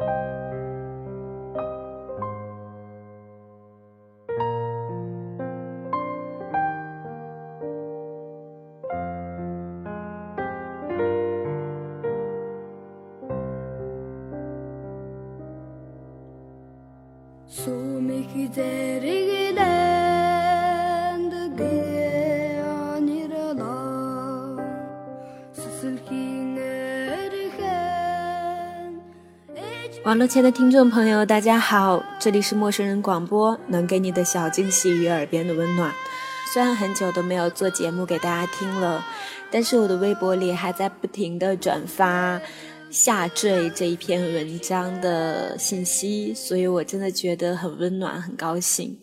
you 网络前的听众朋友，大家好，这里是陌生人广播，能给你的小惊喜与耳边的温暖。虽然很久都没有做节目给大家听了，但是我的微博里还在不停的转发下坠这一篇文章的信息，所以我真的觉得很温暖，很高兴。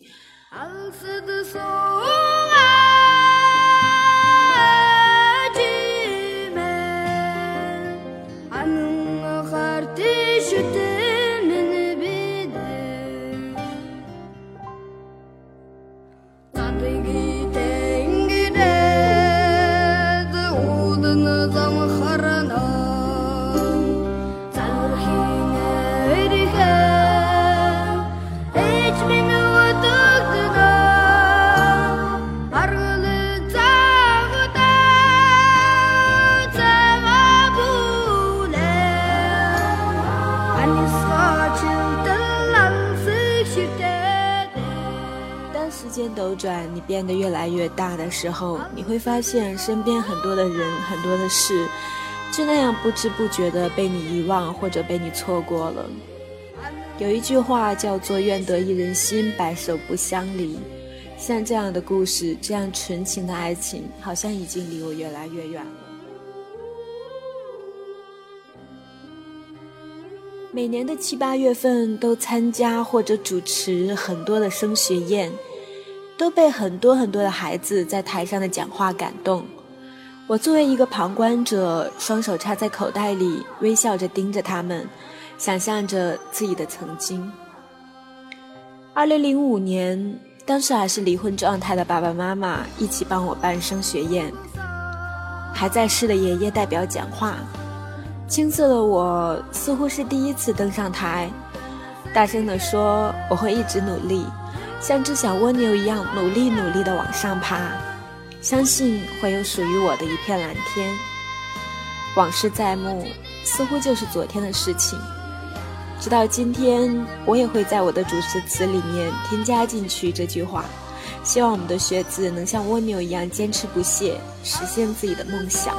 变得越来越大的时候，你会发现身边很多的人、很多的事，就那样不知不觉的被你遗忘或者被你错过了。有一句话叫做“愿得一人心，白首不相离”。像这样的故事，这样纯情的爱情，好像已经离我越来越远了。每年的七八月份，都参加或者主持很多的升学宴。都被很多很多的孩子在台上的讲话感动。我作为一个旁观者，双手插在口袋里，微笑着盯着他们，想象着自己的曾经。二零零五年，当时还是离婚状态的爸爸妈妈一起帮我办升学宴，还在世的爷爷代表讲话。青涩的我似乎是第一次登上台，大声地说：“我会一直努力。”像只小蜗牛一样努力努力地往上爬，相信会有属于我的一片蓝天。往事在目，似乎就是昨天的事情。直到今天，我也会在我的主持词里面添加进去这句话，希望我们的学子能像蜗牛一样坚持不懈，实现自己的梦想。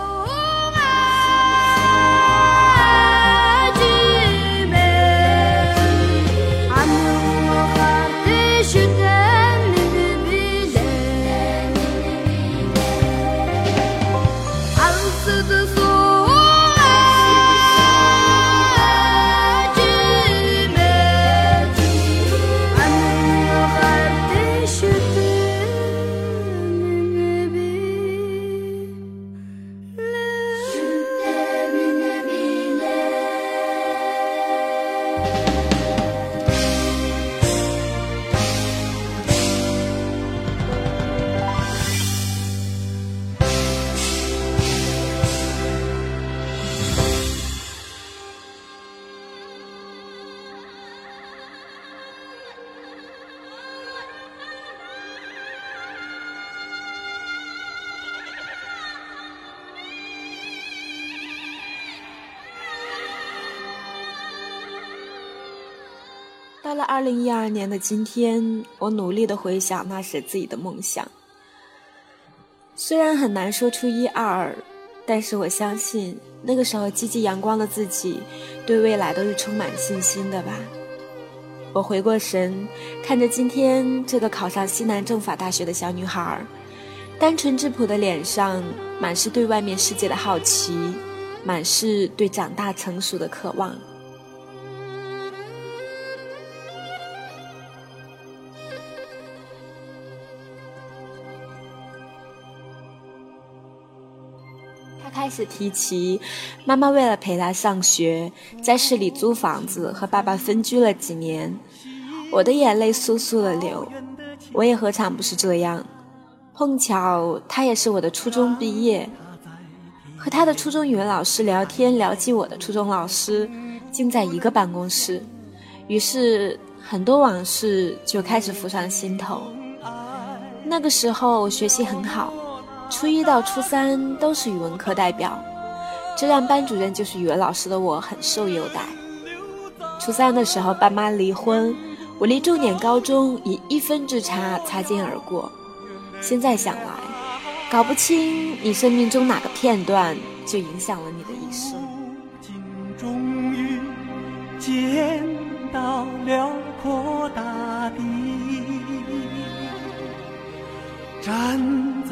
了二零一二年的今天，我努力的回想那时自己的梦想。虽然很难说出一二，但是我相信那个时候积极阳光的自己，对未来都是充满信心的吧。我回过神，看着今天这个考上西南政法大学的小女孩，单纯质朴的脸上满是对外面世界的好奇，满是对长大成熟的渴望。开始提起，妈妈为了陪他上学，在市里租房子，和爸爸分居了几年。我的眼泪簌簌的流，我也何尝不是这样？碰巧他也是我的初中毕业，和他的初中语文老师聊天，聊起我的初中老师，竟在一个办公室，于是很多往事就开始浮上心头。那个时候我学习很好，初一到初三都是语文课代表，这让班主任就是语文老师的我很受优待。初三的时候，爸妈离婚，我离重点高中以一分之差擦肩而过。现在想来，搞不清你生命中哪个片段，就影响了你的一生。终于见到辽阔大地。站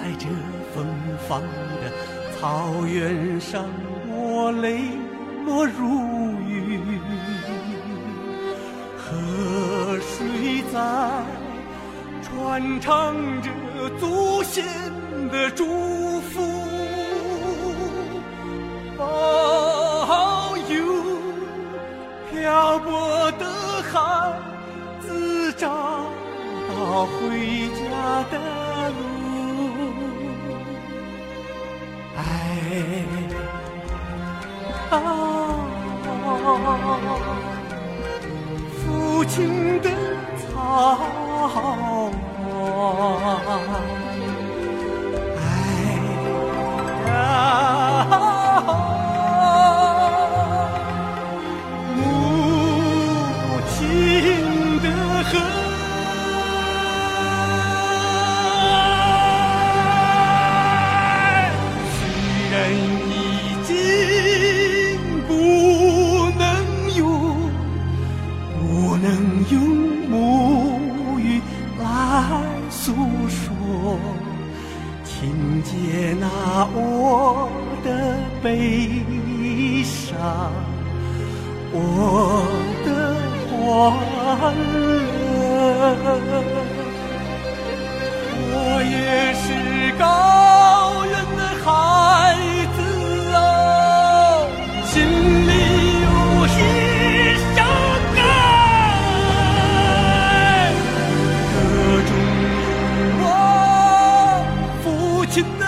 在这芬芳的草原上，我泪落如雨，河水在传唱着祖先的祝福，保佑漂泊的孩子找到回家的。我的悲伤我的欢乐我也是高原的孩子啊心里有一首歌歌中有我父亲的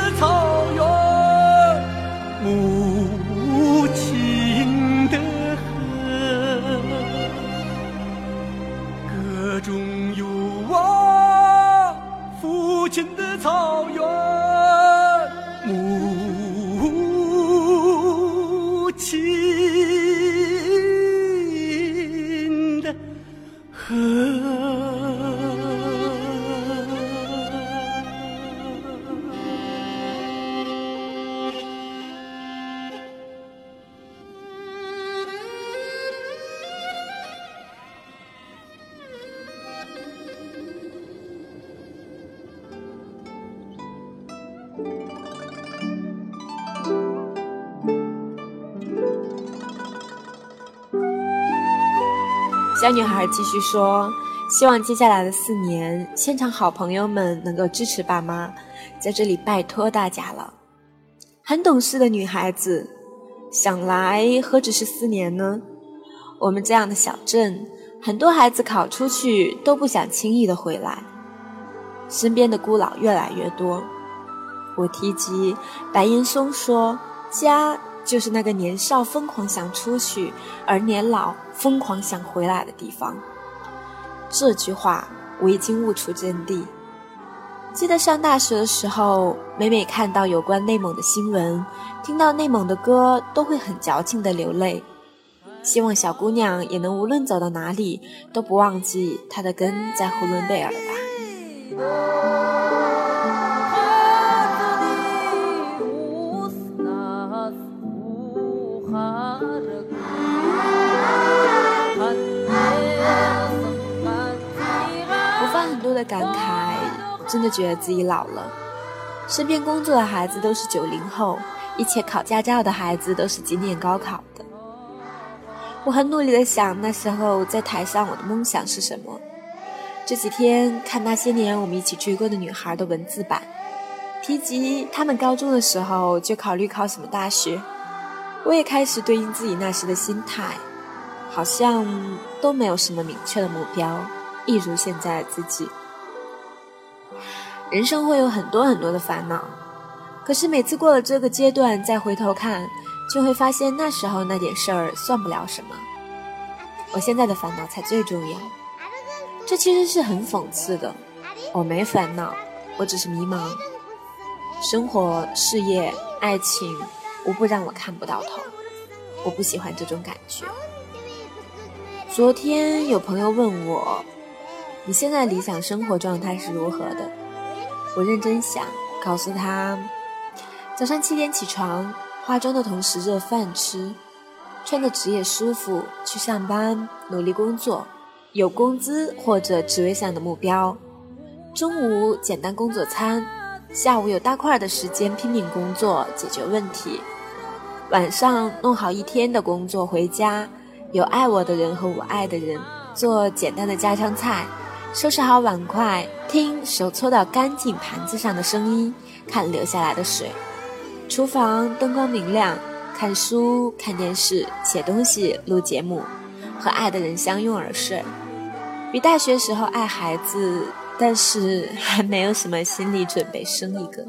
小女孩继续说：“希望接下来的四年，现场好朋友们能够支持爸妈，在这里拜托大家了。很懂事的女孩子，想来何止是四年呢？我们这样的小镇，很多孩子考出去都不想轻易的回来，身边的孤老越来越多。我提及白岩松说，家。”就是那个年少疯狂想出去，而年老疯狂想回来的地方。这句话我已经悟出真谛。记得上大学的时候，每每看到有关内蒙的新闻，听到内蒙的歌，都会很矫情的流泪。希望小姑娘也能无论走到哪里，都不忘记她的根在呼伦贝尔吧。我发很多的感慨，真的觉得自己老了。身边工作的孩子都是九零后，一起考驾照的孩子都是今年高考的。我很努力的想，那时候在台上我的梦想是什么？这几天看那些年我们一起追过的女孩的文字版，提及他们高中的时候就考虑考什么大学，我也开始对应自己那时的心态，好像都没有什么明确的目标，一如现在的自己。人生会有很多很多的烦恼，可是每次过了这个阶段再回头看，就会发现那时候那点事儿算不了什么。我现在的烦恼才最重要。这其实是很讽刺的。我没烦恼，我只是迷茫。生活、事业、爱情，无不让我看不到头。我不喜欢这种感觉。昨天有朋友问我，你现在理想生活状态是如何的？我认真想，告诉他：早上七点起床，化妆的同时热饭吃，穿着职业舒服去上班，努力工作，有工资或者职位上的目标。中午简单工作餐，下午有大块的时间拼命工作解决问题。晚上弄好一天的工作回家，有爱我的人和我爱的人，做简单的家常菜，收拾好碗筷，听手搓到干净盘子上的声音，看流下来的水。厨房灯光明亮，看书、看电视、写东西、录节目，和爱的人相拥而睡。比大学时候爱孩子，但是还没有什么心理准备生一个。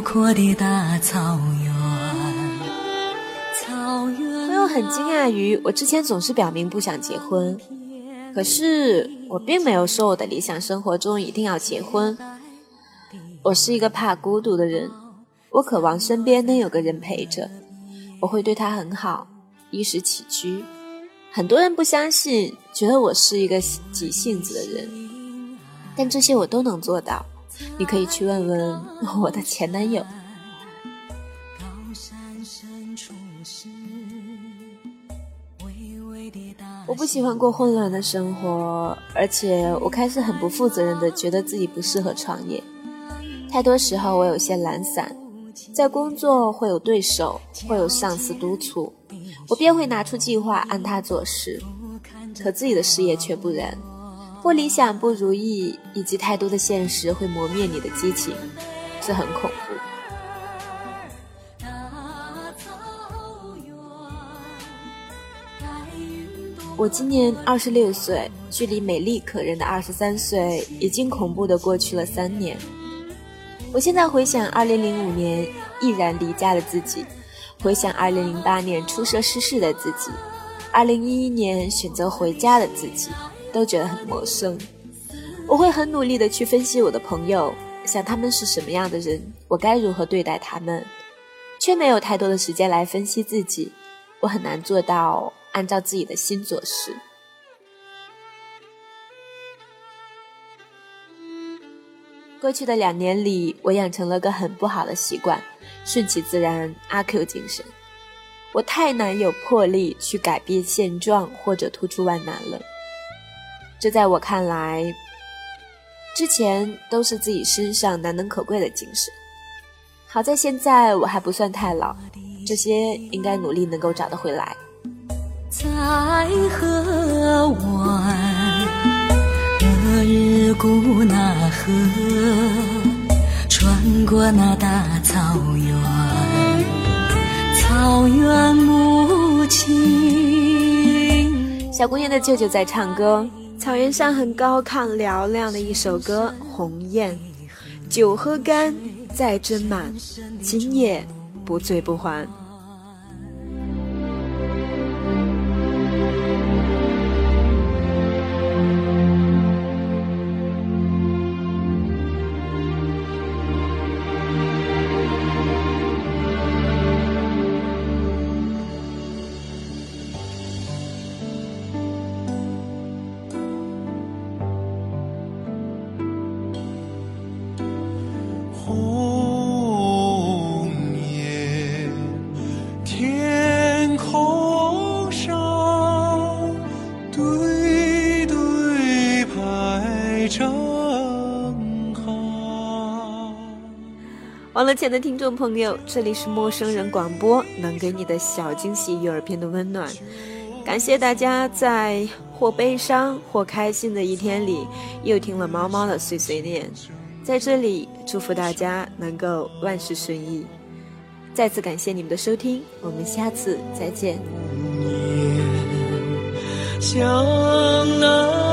阔的大草原，朋友很惊讶于我之前总是表明不想结婚，可是我并没有说我的理想生活中一定要结婚。我是一个怕孤独的人，我渴望身边能有个人陪着，我会对他很好，衣食起居。很多人不相信，觉得我是一个急性子的人，但这些我都能做到。你可以去问问我的前男友。我不喜欢过混乱的生活，而且我开始很不负责任的觉得自己不适合创业。太多时候我有些懒散，在工作会有对手，会有上司督促，我便会拿出计划按他做事，可自己的事业却不然。不理想、不如意，以及太多的现实会磨灭你的激情，这很恐怖。我今年二十六岁，距离美丽可人的二十三岁已经恐怖的过去了三年。我现在回想二零零五年毅然离家的自己，回想二零零八年出涉失事的自己，二零一一年选择回家的自己。都觉得很陌生，我会很努力的去分析我的朋友，想他们是什么样的人，我该如何对待他们，却没有太多的时间来分析自己，我很难做到按照自己的心做事。过去的两年里，我养成了个很不好的习惯，顺其自然，阿 Q 精神，我太难有魄力去改变现状或者突出万难了。这在我看来，之前都是自己身上难能可贵的精神。好在现在我还不算太老，这些应该努力能够找得回来。在河湾，落日古那河，穿过那大草原，草原母亲。小姑娘的舅舅在唱歌。草原上很高亢嘹亮的一首歌《鸿雁》，酒喝干再斟满，今夜不醉不还。网络前的听众朋友，这里是陌生人广播，能给你的小惊喜与耳边的温暖。感谢大家在或悲伤或开心的一天里，又听了猫猫的碎碎念。在这里祝福大家能够万事顺意。再次感谢你们的收听，我们下次再见。向南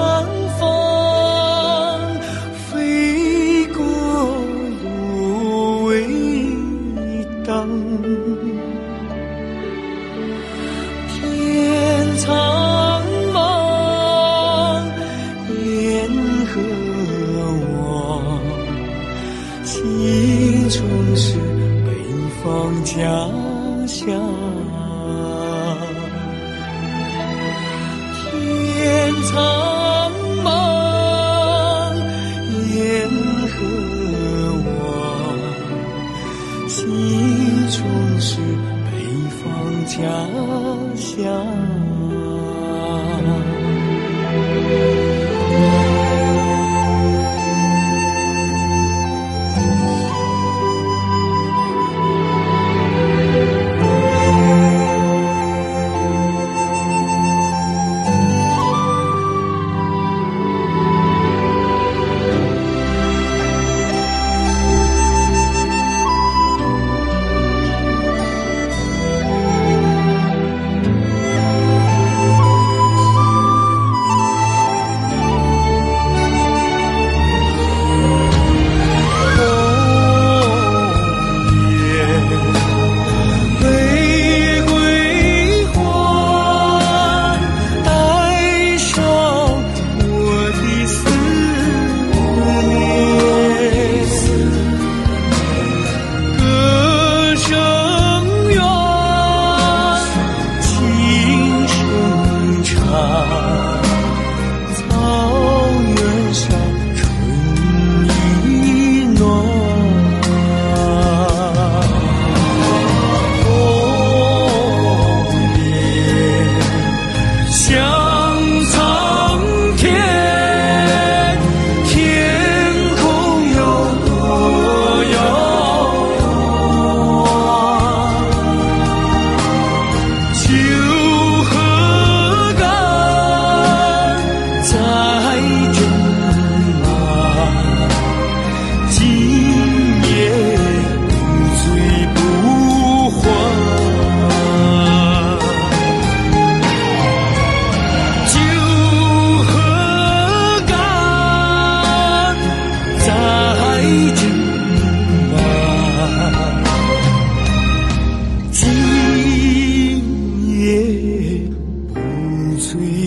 sweet.